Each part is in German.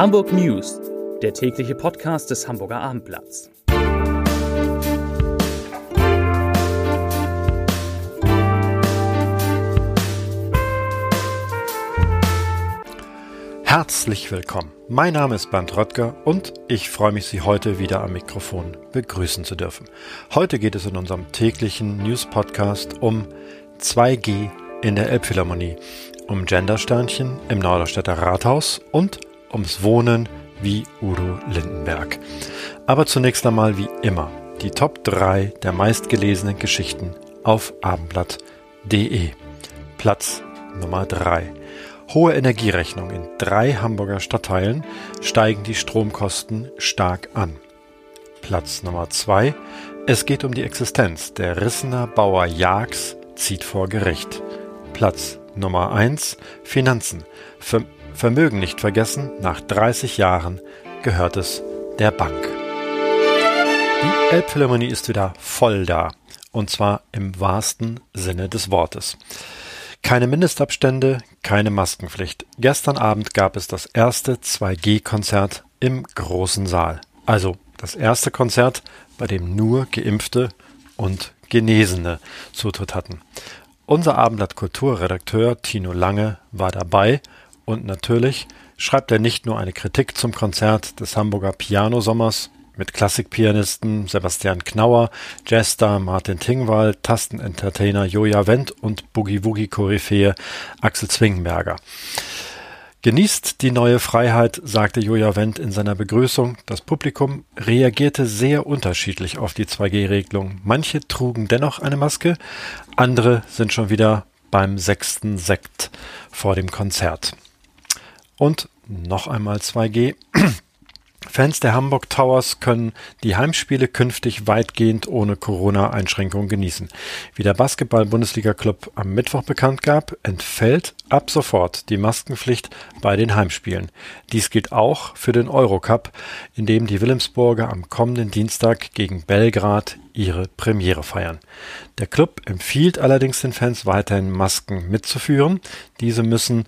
Hamburg News, der tägliche Podcast des Hamburger Abendblatts. Herzlich willkommen. Mein Name ist Bernd Röttger und ich freue mich, Sie heute wieder am Mikrofon begrüßen zu dürfen. Heute geht es in unserem täglichen News-Podcast um 2G in der Elbphilharmonie, um Gendersternchen im Norderstädter Rathaus und ums Wohnen wie Udo Lindenberg. Aber zunächst einmal wie immer die Top 3 der meistgelesenen Geschichten auf abendblatt.de. Platz Nummer 3. Hohe Energierechnung in drei Hamburger Stadtteilen steigen die Stromkosten stark an. Platz Nummer 2. Es geht um die Existenz. Der Rissener Bauer Jags zieht vor Gericht. Platz Nummer 1. Finanzen. Ver Vermögen nicht vergessen, nach 30 Jahren gehört es der Bank. Die Elbphilharmonie ist wieder voll da. Und zwar im wahrsten Sinne des Wortes. Keine Mindestabstände, keine Maskenpflicht. Gestern Abend gab es das erste 2G-Konzert im großen Saal. Also das erste Konzert, bei dem nur Geimpfte und Genesene Zutritt hatten. Unser Abendblatt Kulturredakteur Tino Lange war dabei und natürlich schreibt er nicht nur eine Kritik zum Konzert des Hamburger Pianosommers mit Klassikpianisten Sebastian Knauer, Jazzstar Martin Tingwall, Tastenentertainer Joja Wendt und Boogie-Woogie-Koryphäe Axel Zwingenberger. Genießt die neue Freiheit, sagte Joja Wendt in seiner Begrüßung. Das Publikum reagierte sehr unterschiedlich auf die 2G-Regelung. Manche trugen dennoch eine Maske, andere sind schon wieder beim sechsten Sekt vor dem Konzert. Und noch einmal 2G. Fans der Hamburg Towers können die Heimspiele künftig weitgehend ohne Corona-Einschränkungen genießen. Wie der Basketball-Bundesliga-Club am Mittwoch bekannt gab, entfällt ab sofort die Maskenpflicht bei den Heimspielen. Dies gilt auch für den Eurocup, in dem die Wilhelmsburger am kommenden Dienstag gegen Belgrad ihre Premiere feiern. Der Club empfiehlt allerdings den Fans weiterhin Masken mitzuführen. Diese müssen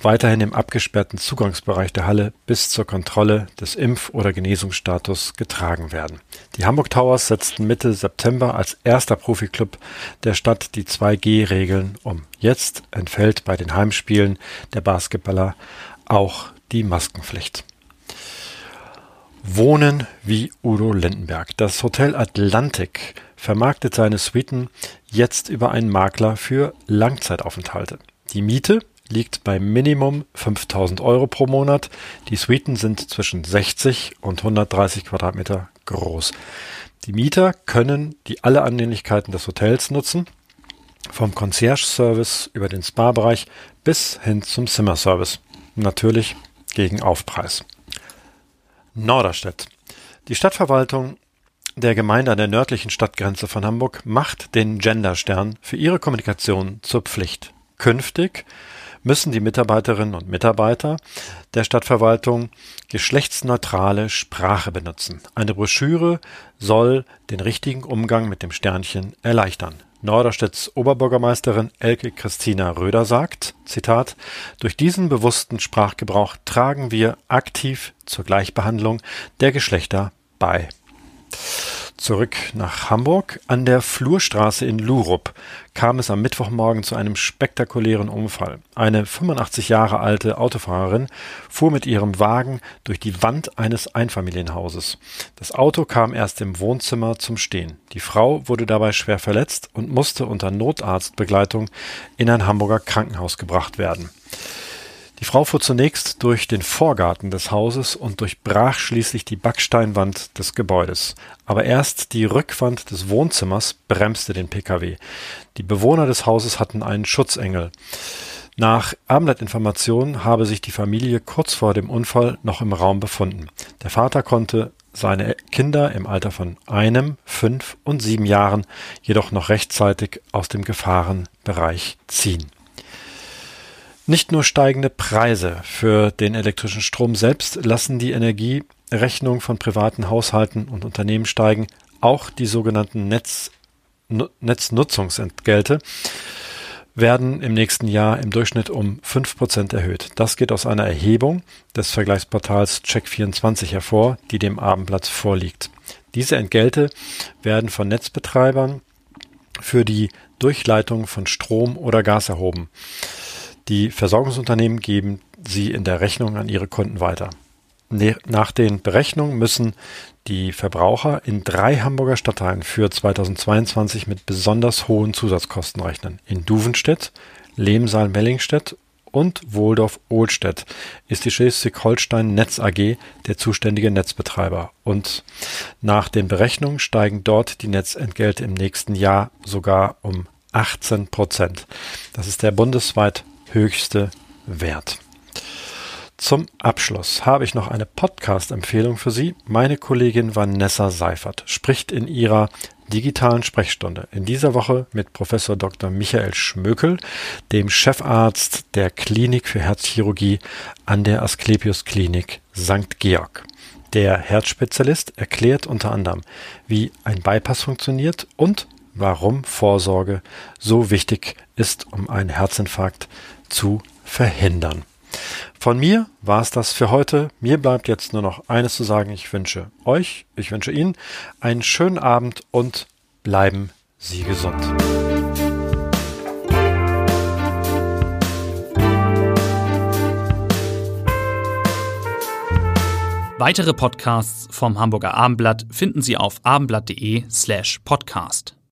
weiterhin im abgesperrten Zugangsbereich der Halle bis zur Kontrolle des Impf oder Genesungsstatus getragen werden. Die Hamburg Towers setzten Mitte September als erster Profiklub der Stadt die 2G-Regeln um. Jetzt entfällt bei den Heimspielen der Basketballer auch die Maskenpflicht. Wohnen wie Udo Lindenberg. Das Hotel Atlantik vermarktet seine Suiten jetzt über einen Makler für Langzeitaufenthalte. Die Miete liegt bei Minimum 5000 Euro pro Monat. Die Suiten sind zwischen 60 und 130 Quadratmeter groß. Die Mieter können die alle Annehmlichkeiten des Hotels nutzen, vom Concierge-Service über den Spa-Bereich bis hin zum Zimmerservice. Natürlich gegen Aufpreis. Norderstedt. Die Stadtverwaltung der Gemeinde an der nördlichen Stadtgrenze von Hamburg macht den Genderstern für ihre Kommunikation zur Pflicht. Künftig müssen die Mitarbeiterinnen und Mitarbeiter der Stadtverwaltung geschlechtsneutrale Sprache benutzen. Eine Broschüre soll den richtigen Umgang mit dem Sternchen erleichtern. Norderstedts Oberbürgermeisterin Elke Christina Röder sagt, Zitat, durch diesen bewussten Sprachgebrauch tragen wir aktiv zur Gleichbehandlung der Geschlechter bei. Zurück nach Hamburg. An der Flurstraße in Lurup kam es am Mittwochmorgen zu einem spektakulären Unfall. Eine 85 Jahre alte Autofahrerin fuhr mit ihrem Wagen durch die Wand eines Einfamilienhauses. Das Auto kam erst im Wohnzimmer zum Stehen. Die Frau wurde dabei schwer verletzt und musste unter Notarztbegleitung in ein Hamburger Krankenhaus gebracht werden. Die Frau fuhr zunächst durch den Vorgarten des Hauses und durchbrach schließlich die Backsteinwand des Gebäudes. Aber erst die Rückwand des Wohnzimmers bremste den Pkw. Die Bewohner des Hauses hatten einen Schutzengel. Nach Abendblatt-Informationen habe sich die Familie kurz vor dem Unfall noch im Raum befunden. Der Vater konnte seine Kinder im Alter von einem, fünf und sieben Jahren jedoch noch rechtzeitig aus dem Gefahrenbereich ziehen. Nicht nur steigende Preise für den elektrischen Strom selbst lassen die Energierechnung von privaten Haushalten und Unternehmen steigen, auch die sogenannten Netz, Netznutzungsentgelte werden im nächsten Jahr im Durchschnitt um 5% erhöht. Das geht aus einer Erhebung des Vergleichsportals Check24 hervor, die dem Abendblatt vorliegt. Diese Entgelte werden von Netzbetreibern für die Durchleitung von Strom oder Gas erhoben. Die Versorgungsunternehmen geben sie in der Rechnung an ihre Kunden weiter. Ne, nach den Berechnungen müssen die Verbraucher in drei Hamburger Stadtteilen für 2022 mit besonders hohen Zusatzkosten rechnen. In Duvenstedt, Lehmsaal-Mellingstedt und Wohldorf-Ohlstedt ist die Schleswig-Holstein Netz AG der zuständige Netzbetreiber. Und nach den Berechnungen steigen dort die Netzentgelte im nächsten Jahr sogar um 18 Prozent. Das ist der bundesweit höchste Wert. Zum Abschluss habe ich noch eine Podcast-Empfehlung für Sie. Meine Kollegin Vanessa Seifert spricht in ihrer digitalen Sprechstunde in dieser Woche mit Professor Dr. Michael Schmökel, dem Chefarzt der Klinik für Herzchirurgie an der Asklepios Klinik St. Georg. Der Herzspezialist erklärt unter anderem, wie ein Bypass funktioniert und warum Vorsorge so wichtig ist, um einen Herzinfarkt zu verhindern. Von mir war es das für heute. Mir bleibt jetzt nur noch eines zu sagen. Ich wünsche euch, ich wünsche Ihnen einen schönen Abend und bleiben Sie gesund. Weitere Podcasts vom Hamburger Abendblatt finden Sie auf abendblatt.de slash podcast.